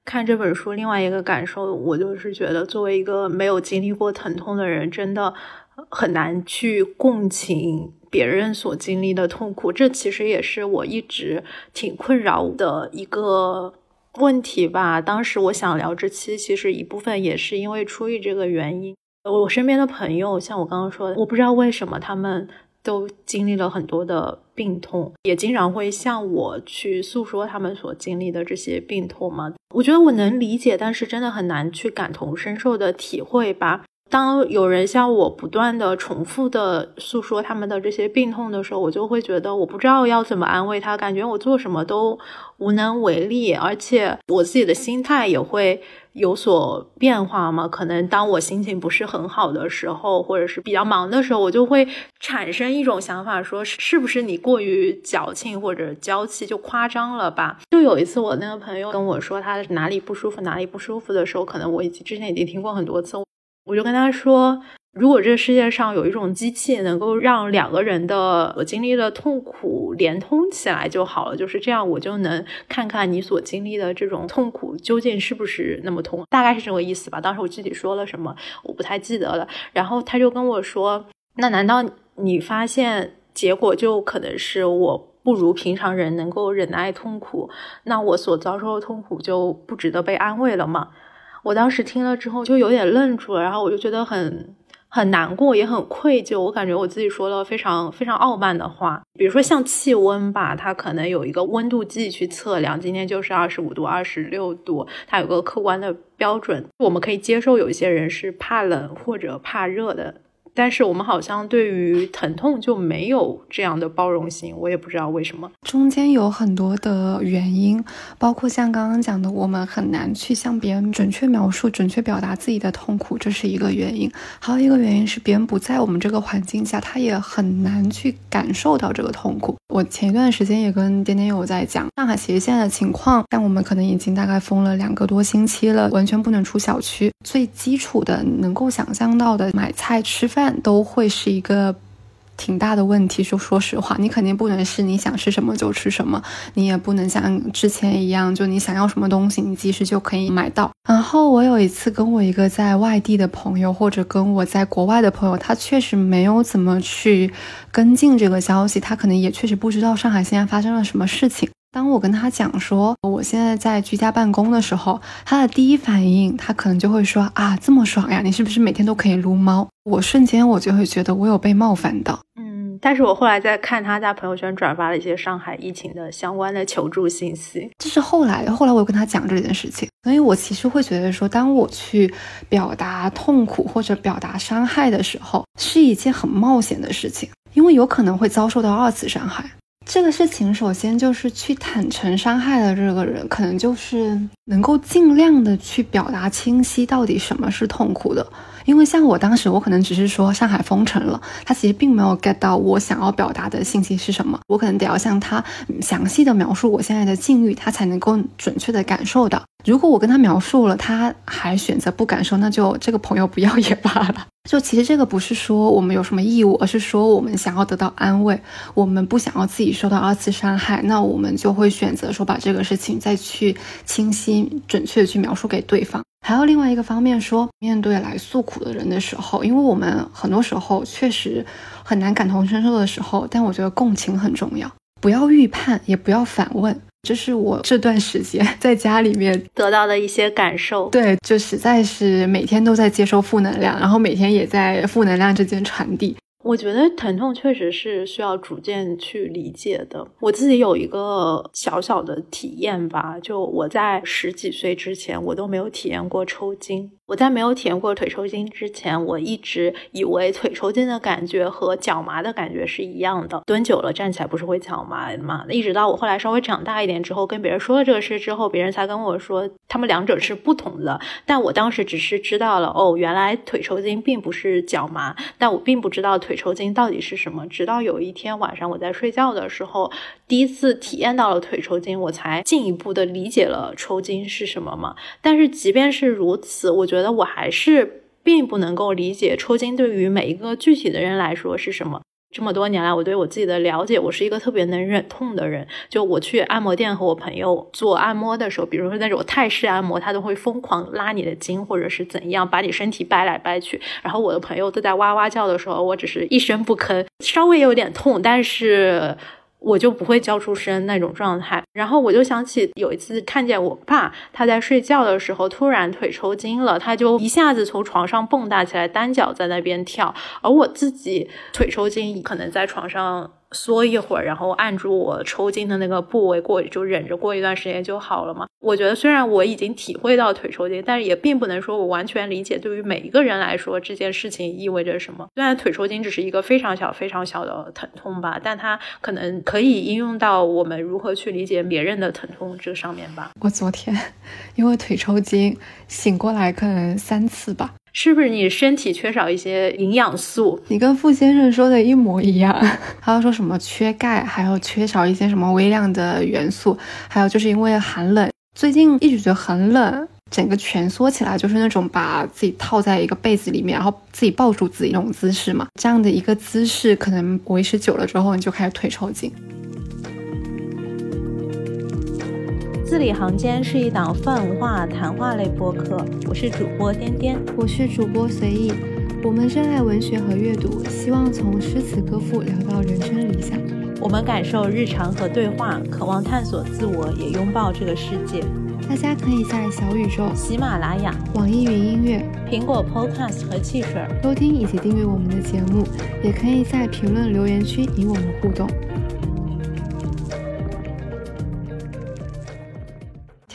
看这本书，另外一个感受，我就是觉得，作为一个没有经历过疼痛的人，真的很难去共情别人所经历的痛苦。这其实也是我一直挺困扰的一个问题吧。当时我想聊这期，其实一部分也是因为出于这个原因。我身边的朋友，像我刚刚说的，我不知道为什么他们。都经历了很多的病痛，也经常会向我去诉说他们所经历的这些病痛嘛。我觉得我能理解，但是真的很难去感同身受的体会吧。当有人向我不断的重复的诉说他们的这些病痛的时候，我就会觉得我不知道要怎么安慰他，感觉我做什么都无能为力，而且我自己的心态也会。有所变化嘛？可能当我心情不是很好的时候，或者是比较忙的时候，我就会产生一种想法，说是不是你过于矫情或者娇气，就夸张了吧？就有一次，我那个朋友跟我说他哪里不舒服，哪里不舒服的时候，可能我已经之前已经听过很多次，我就跟他说。如果这个世界上有一种机器能够让两个人的所经历的痛苦连通起来就好了，就是这样，我就能看看你所经历的这种痛苦究竟是不是那么痛，大概是这个意思吧。当时我具体说了什么，我不太记得了。然后他就跟我说：“那难道你发现结果就可能是我不如平常人能够忍耐痛苦，那我所遭受的痛苦就不值得被安慰了吗？”我当时听了之后就有点愣住了，然后我就觉得很。很难过，也很愧疚。我感觉我自己说了非常非常傲慢的话，比如说像气温吧，它可能有一个温度计去测量，今天就是二十五度、二十六度，它有个客观的标准，我们可以接受有一些人是怕冷或者怕热的。但是我们好像对于疼痛就没有这样的包容心，我也不知道为什么。中间有很多的原因，包括像刚刚讲的，我们很难去向别人准确描述、准确表达自己的痛苦，这是一个原因。还有一个原因是，别人不在我们这个环境下，他也很难去感受到这个痛苦。我前一段时间也跟点点有在讲，上海其实现在的情况，但我们可能已经大概封了两个多星期了，完全不能出小区。最基础的能够想象到的，买菜吃饭。都会是一个挺大的问题。就说实话，你肯定不能是你想吃什么就吃什么，你也不能像之前一样，就你想要什么东西，你即时就可以买到。然后我有一次跟我一个在外地的朋友，或者跟我在国外的朋友，他确实没有怎么去跟进这个消息，他可能也确实不知道上海现在发生了什么事情。当我跟他讲说我现在在居家办公的时候，他的第一反应，他可能就会说啊，这么爽呀，你是不是每天都可以撸猫？我瞬间我就会觉得我有被冒犯到。嗯，但是我后来在看他在朋友圈转发了一些上海疫情的相关的求助信息，这是后来，后来我又跟他讲这件事情，所以我其实会觉得说，当我去表达痛苦或者表达伤害的时候，是一件很冒险的事情，因为有可能会遭受到二次伤害。这个事情，首先就是去坦诚伤害的这个人，可能就是能够尽量的去表达清晰到底什么是痛苦的。因为像我当时，我可能只是说上海封城了，他其实并没有 get 到我想要表达的信息是什么。我可能得要向他详细的描述我现在的境遇，他才能够准确的感受到。如果我跟他描述了，他还选择不感受，那就这个朋友不要也罢了。就其实这个不是说我们有什么义务，而是说我们想要得到安慰，我们不想要自己受到二次伤害，那我们就会选择说把这个事情再去清晰准确的去描述给对方。还有另外一个方面说，面对来诉苦的人的时候，因为我们很多时候确实很难感同身受的时候，但我觉得共情很重要，不要预判，也不要反问。这是我这段时间在家里面得到的一些感受。对，就实在是每天都在接收负能量，然后每天也在负能量之间传递。我觉得疼痛确实是需要逐渐去理解的。我自己有一个小小的体验吧，就我在十几岁之前，我都没有体验过抽筋。我在没有体验过腿抽筋之前，我一直以为腿抽筋的感觉和脚麻的感觉是一样的。蹲久了站起来不是会脚麻的吗？一直到我后来稍微长大一点之后，跟别人说了这个事之后，别人才跟我说他们两者是不同的。但我当时只是知道了，哦，原来腿抽筋并不是脚麻，但我并不知道腿抽筋到底是什么。直到有一天晚上我在睡觉的时候，第一次体验到了腿抽筋，我才进一步的理解了抽筋是什么嘛。但是即便是如此，我觉得。觉得我还是并不能够理解抽筋对于每一个具体的人来说是什么。这么多年来，我对我自己的了解，我是一个特别能忍痛的人。就我去按摩店和我朋友做按摩的时候，比如说那种泰式按摩，他都会疯狂拉你的筋，或者是怎样，把你身体掰来掰去。然后我的朋友都在哇哇叫的时候，我只是一声不吭，稍微有点痛，但是。我就不会叫出声那种状态，然后我就想起有一次看见我爸他在睡觉的时候突然腿抽筋了，他就一下子从床上蹦跶起来，单脚在那边跳，而我自己腿抽筋，可能在床上。缩一会儿，然后按住我抽筋的那个部位过，就忍着过一段时间就好了嘛。我觉得虽然我已经体会到腿抽筋，但是也并不能说我完全理解对于每一个人来说这件事情意味着什么。虽然腿抽筋只是一个非常小、非常小的疼痛吧，但它可能可以应用到我们如何去理解别人的疼痛这上面吧。我昨天因为腿抽筋醒过来可能三次吧。是不是你身体缺少一些营养素？你跟傅先生说的一模一样。他要说什么缺钙，还有缺少一些什么微量的元素，还有就是因为寒冷，最近一直觉得很冷，整个蜷缩起来，就是那种把自己套在一个被子里面，然后自己抱住自己那种姿势嘛。这样的一个姿势，可能维持久了之后，你就开始腿抽筋。字里行间是一档泛文化谈话类播客，我是主播颠颠，我是主播随意，我们热爱文学和阅读，希望从诗词歌赋聊到人生理想。我们感受日常和对话，渴望探索自我，也拥抱这个世界。大家可以在小宇宙、喜马拉雅、网易云音乐、苹果 Podcast 和汽水收听以及订阅我们的节目，也可以在评论留言区与我们互动。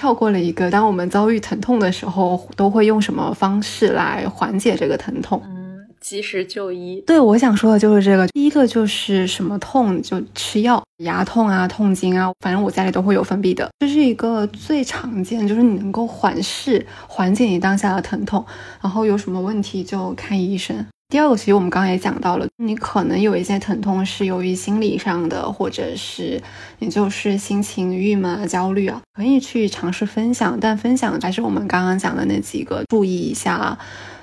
跳过了一个，当我们遭遇疼痛的时候，都会用什么方式来缓解这个疼痛？嗯，及时就医。对，我想说的就是这个。第一个就是什么痛就吃药，牙痛啊、痛经啊，反正我家里都会有分泌的，这是一个最常见，就是你能够缓释、缓解你当下的疼痛，然后有什么问题就看医生。第二个，其实我们刚刚也讲到了，你可能有一些疼痛是由于心理上的，或者是你就是心情郁闷啊、焦虑啊，可以去尝试分享，但分享还是我们刚刚讲的那几个，注意一下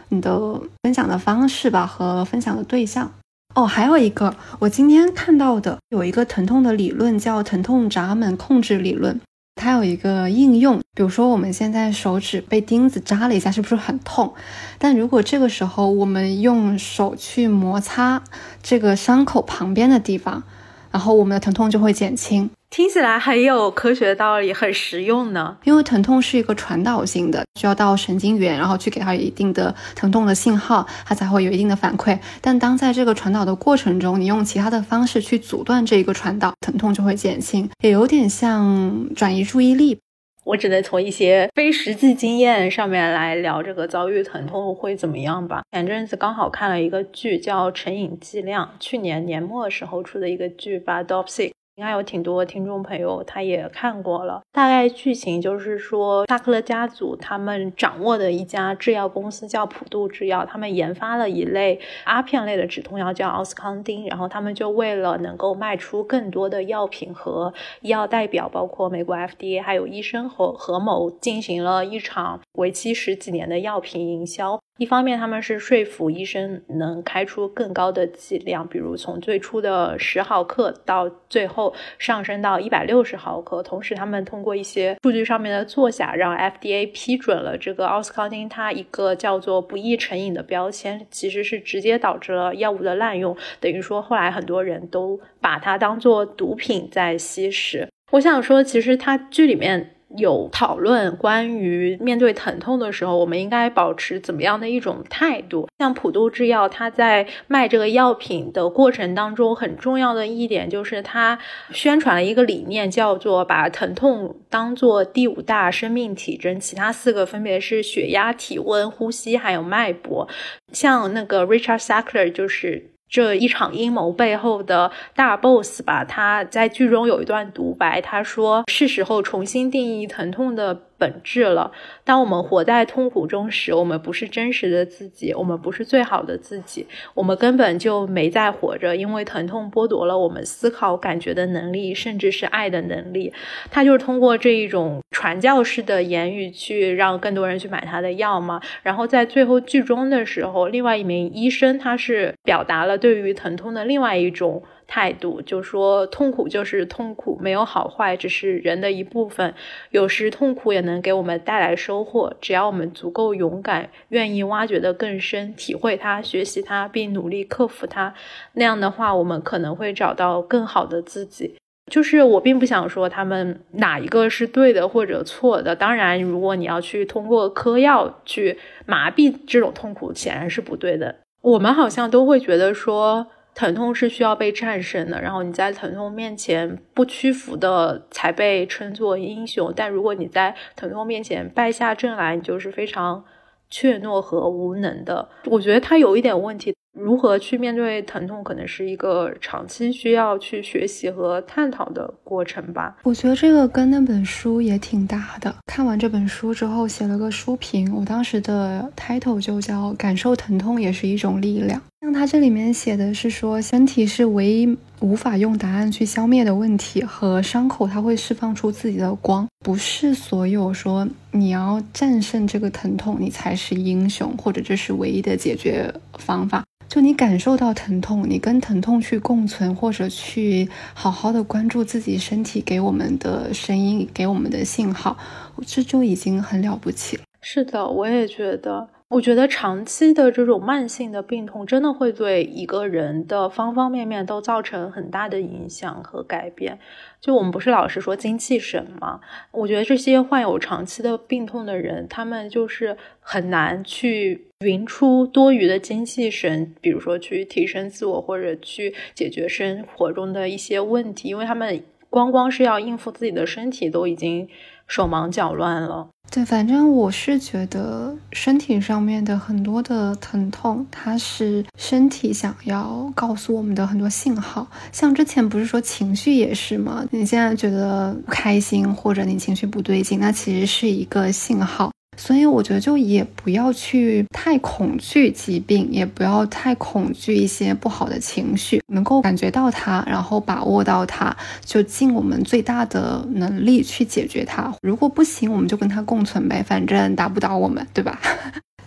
你的分享的方式吧和分享的对象。哦，还有一个，我今天看到的有一个疼痛的理论叫疼痛闸门控制理论。它有一个应用，比如说我们现在手指被钉子扎了一下，是不是很痛？但如果这个时候我们用手去摩擦这个伤口旁边的地方，然后我们的疼痛就会减轻。听起来很有科学道理，很实用呢。因为疼痛是一个传导性的，需要到神经元，然后去给它一定的疼痛的信号，它才会有一定的反馈。但当在这个传导的过程中，你用其他的方式去阻断这一个传导，疼痛就会减轻，也有点像转移注意力。我只能从一些非实际经验上面来聊这个遭遇疼痛会怎么样吧。前阵子刚好看了一个剧，叫《成瘾剂量》，去年年末时候出的一个剧吧，Dopsy。应该有挺多听众朋友他也看过了。大概剧情就是说，萨克勒家族他们掌握的一家制药公司叫普渡制药，他们研发了一类阿片类的止痛药叫奥斯康丁。然后他们就为了能够卖出更多的药品和医药代表，包括美国 FDA 还有医生和合谋，进行了一场为期十几年的药品营销。一方面，他们是说服医生能开出更高的剂量，比如从最初的十毫克到最后上升到一百六十毫克。同时，他们通过一些数据上面的作假，让 FDA 批准了这个奥斯康丁它一个叫做不易成瘾的标签，其实是直接导致了药物的滥用。等于说，后来很多人都把它当做毒品在吸食。我想说，其实它剧里面。有讨论关于面对疼痛的时候，我们应该保持怎么样的一种态度？像普渡制药，它在卖这个药品的过程当中，很重要的一点就是它宣传了一个理念，叫做把疼痛当做第五大生命体征，其他四个分别是血压、体温、呼吸还有脉搏。像那个 Richard Sackler 就是。这一场阴谋背后的大 boss 吧，他在剧中有一段独白，他说：“是时候重新定义疼痛的。”本质了。当我们活在痛苦中时，我们不是真实的自己，我们不是最好的自己，我们根本就没在活着，因为疼痛剥夺了我们思考、感觉的能力，甚至是爱的能力。他就是通过这一种传教式的言语去让更多人去买他的药嘛。然后在最后剧中的时候，另外一名医生他是表达了对于疼痛的另外一种。态度就说痛苦就是痛苦，没有好坏，只是人的一部分。有时痛苦也能能给我们带来收获，只要我们足够勇敢，愿意挖掘的更深，体会它，学习它，并努力克服它。那样的话，我们可能会找到更好的自己。就是我并不想说他们哪一个是对的或者错的。当然，如果你要去通过嗑药去麻痹这种痛苦，显然是不对的。我们好像都会觉得说。疼痛是需要被战胜的，然后你在疼痛面前不屈服的才被称作英雄。但如果你在疼痛面前败下阵来，你就是非常怯懦和无能的。我觉得他有一点问题。如何去面对疼痛，可能是一个长期需要去学习和探讨的过程吧。我觉得这个跟那本书也挺搭的。看完这本书之后，写了个书评。我当时的 title 就叫“感受疼痛也是一种力量”。像他这里面写的是说，身体是唯一无法用答案去消灭的问题，和伤口它会释放出自己的光。不是所有说你要战胜这个疼痛，你才是英雄，或者这是唯一的解决方法。就你感受到疼痛，你跟疼痛去共存，或者去好好的关注自己身体给我们的声音，给我们的信号，这就已经很了不起了。是的，我也觉得。我觉得长期的这种慢性的病痛，真的会对一个人的方方面面都造成很大的影响和改变。就我们不是老是说精气神吗？我觉得这些患有长期的病痛的人，他们就是很难去匀出多余的精气神，比如说去提升自我或者去解决生活中的一些问题，因为他们光光是要应付自己的身体，都已经手忙脚乱了。对，反正我是觉得身体上面的很多的疼痛，它是身体想要告诉我们的很多信号。像之前不是说情绪也是吗？你现在觉得不开心，或者你情绪不对劲，那其实是一个信号。所以我觉得就也不要去太恐惧疾病，也不要太恐惧一些不好的情绪，能够感觉到它，然后把握到它，就尽我们最大的能力去解决它。如果不行，我们就跟它共存呗，反正打不倒我们，对吧？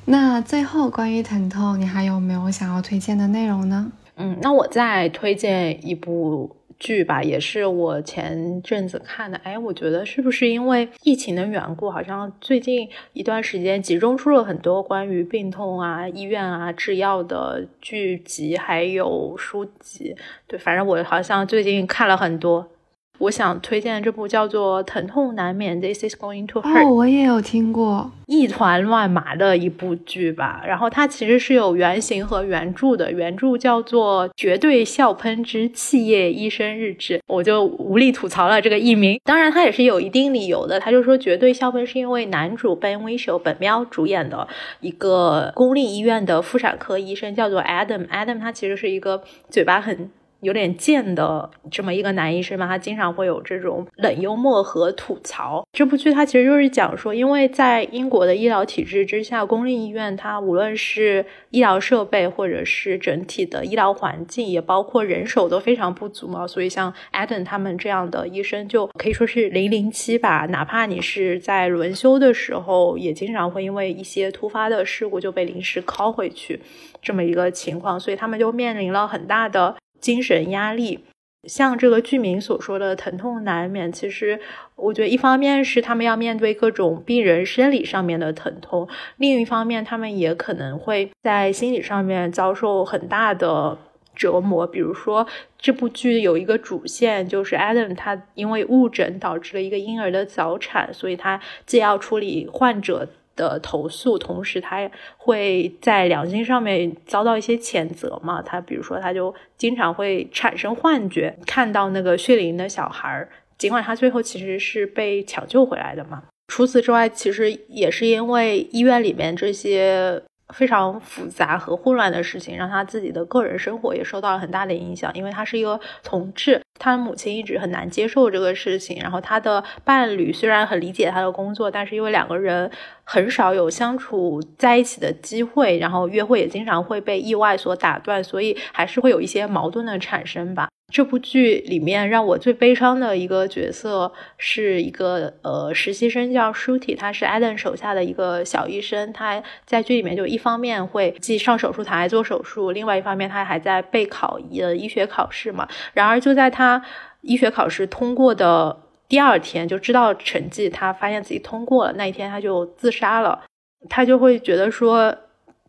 那最后关于疼痛，你还有没有想要推荐的内容呢？嗯，那我再推荐一部。剧吧，也是我前阵子看的。哎，我觉得是不是因为疫情的缘故，好像最近一段时间集中出了很多关于病痛啊、医院啊、制药的剧集，还有书籍。对，反正我好像最近看了很多。我想推荐这部叫做《疼痛难免》，This is going to hurt。哦，我也有听过，一团乱麻的一部剧吧。然后它其实是有原型和原著的，原著叫做《绝对笑喷之企业医生日志》，我就无力吐槽了这个译名。当然，它也是有一定理由的。他就说，绝对笑喷是因为男主 Ben Whishaw 本喵主演的一个公立医院的妇产科医生叫做 Adam。Adam 他其实是一个嘴巴很。有点贱的这么一个男医生嘛，他经常会有这种冷幽默和吐槽。这部剧它其实就是讲说，因为在英国的医疗体制之下，公立医院它无论是医疗设备或者是整体的医疗环境，也包括人手都非常不足嘛。所以像 Adam 他们这样的医生就可以说是零零七吧。哪怕你是在轮休的时候，也经常会因为一些突发的事故就被临时 call 回去这么一个情况。所以他们就面临了很大的。精神压力，像这个剧名所说的疼痛难免，其实我觉得一方面是他们要面对各种病人生理上面的疼痛，另一方面他们也可能会在心理上面遭受很大的折磨。比如说，这部剧有一个主线，就是 Adam，他因为误诊导致了一个婴儿的早产，所以他既要处理患者。的投诉，同时他也会在良心上面遭到一些谴责嘛？他比如说，他就经常会产生幻觉，看到那个血淋的小孩儿，尽管他最后其实是被抢救回来的嘛。除此之外，其实也是因为医院里面这些非常复杂和混乱的事情，让他自己的个人生活也受到了很大的影响。因为他是一个同志，他母亲一直很难接受这个事情，然后他的伴侣虽然很理解他的工作，但是因为两个人很少有相处在一起的机会，然后约会也经常会被意外所打断，所以还是会有一些矛盾的产生吧。这部剧里面让我最悲伤的一个角色是一个呃实习生叫舒体，他是艾登手下的一个小医生。他在剧里面就一方面会既上手术台做手术，另外一方面他还在备考呃医学考试嘛。然而就在他医学考试通过的第二天，就知道成绩，他发现自己通过了，那一天他就自杀了。他就会觉得说，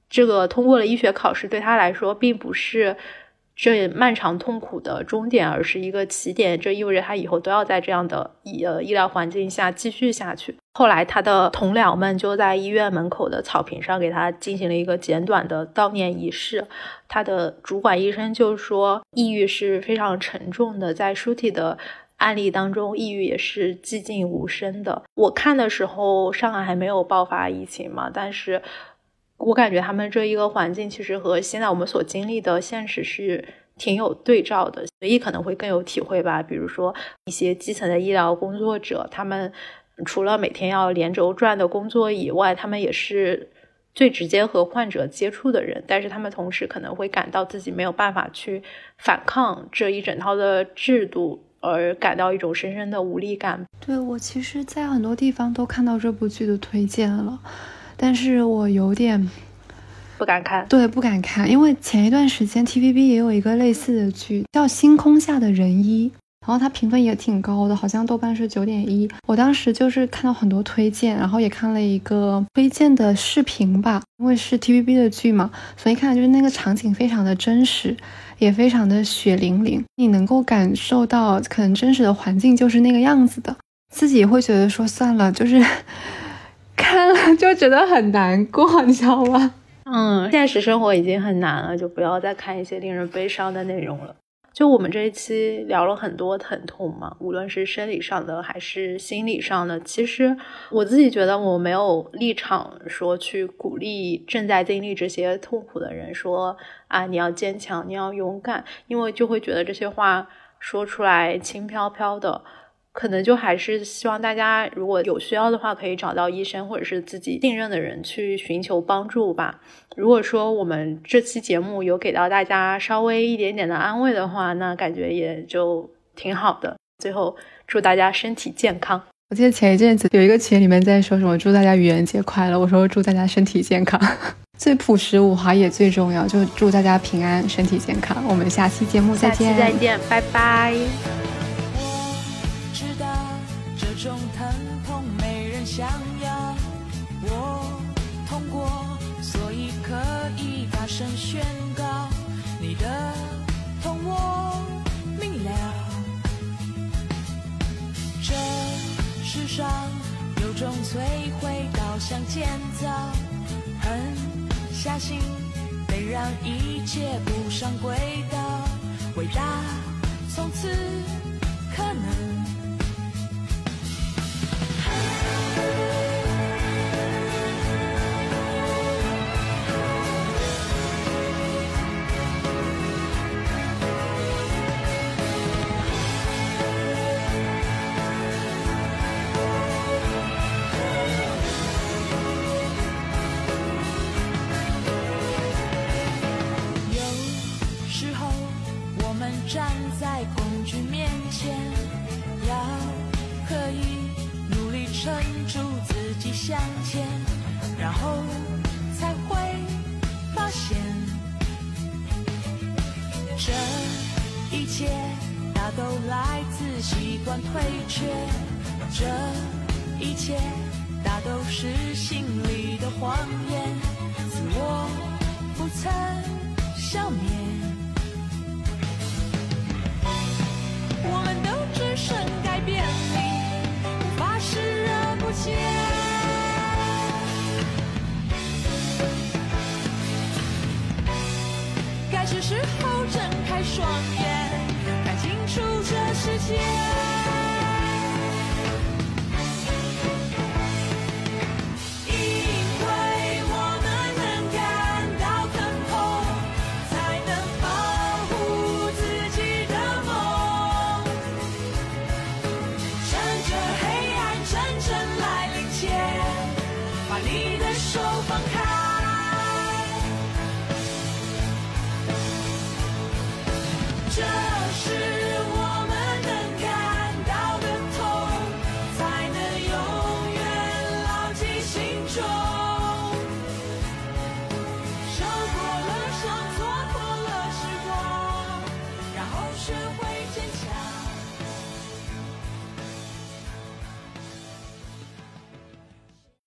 这个通过了医学考试对他来说并不是。这漫长痛苦的终点，而是一个起点。这意味着他以后都要在这样的医呃医疗环境下继续下去。后来，他的同僚们就在医院门口的草坪上给他进行了一个简短的悼念仪式。他的主管医生就说，抑郁是非常沉重的，在舒体的案例当中，抑郁也是寂静无声的。我看的时候，上海还没有爆发疫情嘛，但是。我感觉他们这一个环境其实和现在我们所经历的现实是挺有对照的，所以可能会更有体会吧。比如说一些基层的医疗工作者，他们除了每天要连轴转的工作以外，他们也是最直接和患者接触的人，但是他们同时可能会感到自己没有办法去反抗这一整套的制度，而感到一种深深的无力感。对我，其实，在很多地方都看到这部剧的推荐了。但是我有点不敢看，对，不敢看，因为前一段时间 TVB 也有一个类似的剧，叫《星空下的人一》，然后它评分也挺高的，好像豆瓣是九点一。我当时就是看到很多推荐，然后也看了一个推荐的视频吧，因为是 TVB 的剧嘛，所以看就是那个场景非常的真实，也非常的血淋淋，你能够感受到可能真实的环境就是那个样子的，自己会觉得说算了，就是。看了就觉得很难过，你知道吗？嗯，现实生活已经很难了，就不要再看一些令人悲伤的内容了。就我们这一期聊了很多疼痛嘛，无论是生理上的还是心理上的。其实我自己觉得我没有立场说去鼓励正在经历这些痛苦的人说啊，你要坚强，你要勇敢，因为就会觉得这些话说出来轻飘飘的。可能就还是希望大家如果有需要的话，可以找到医生或者是自己信任的人去寻求帮助吧。如果说我们这期节目有给到大家稍微一点点的安慰的话，那感觉也就挺好的。最后祝大家身体健康。我记得前一阵子有一个群里面在说什么祝大家愚人节快乐，我说祝大家身体健康，最朴实无华也最重要，就祝大家平安身体健康。我们下期节目再见，再见，拜拜。上有种摧毁倒像建造，狠下心得让一切不上轨道，伟大从此可能。自己向前，然后才会发现，这一切大都来自习惯退却，这一切大都是心里的谎言，自我不曾消灭。我们都只剩改变你，无法视而不见。时候睁开双眼，看清楚这世界。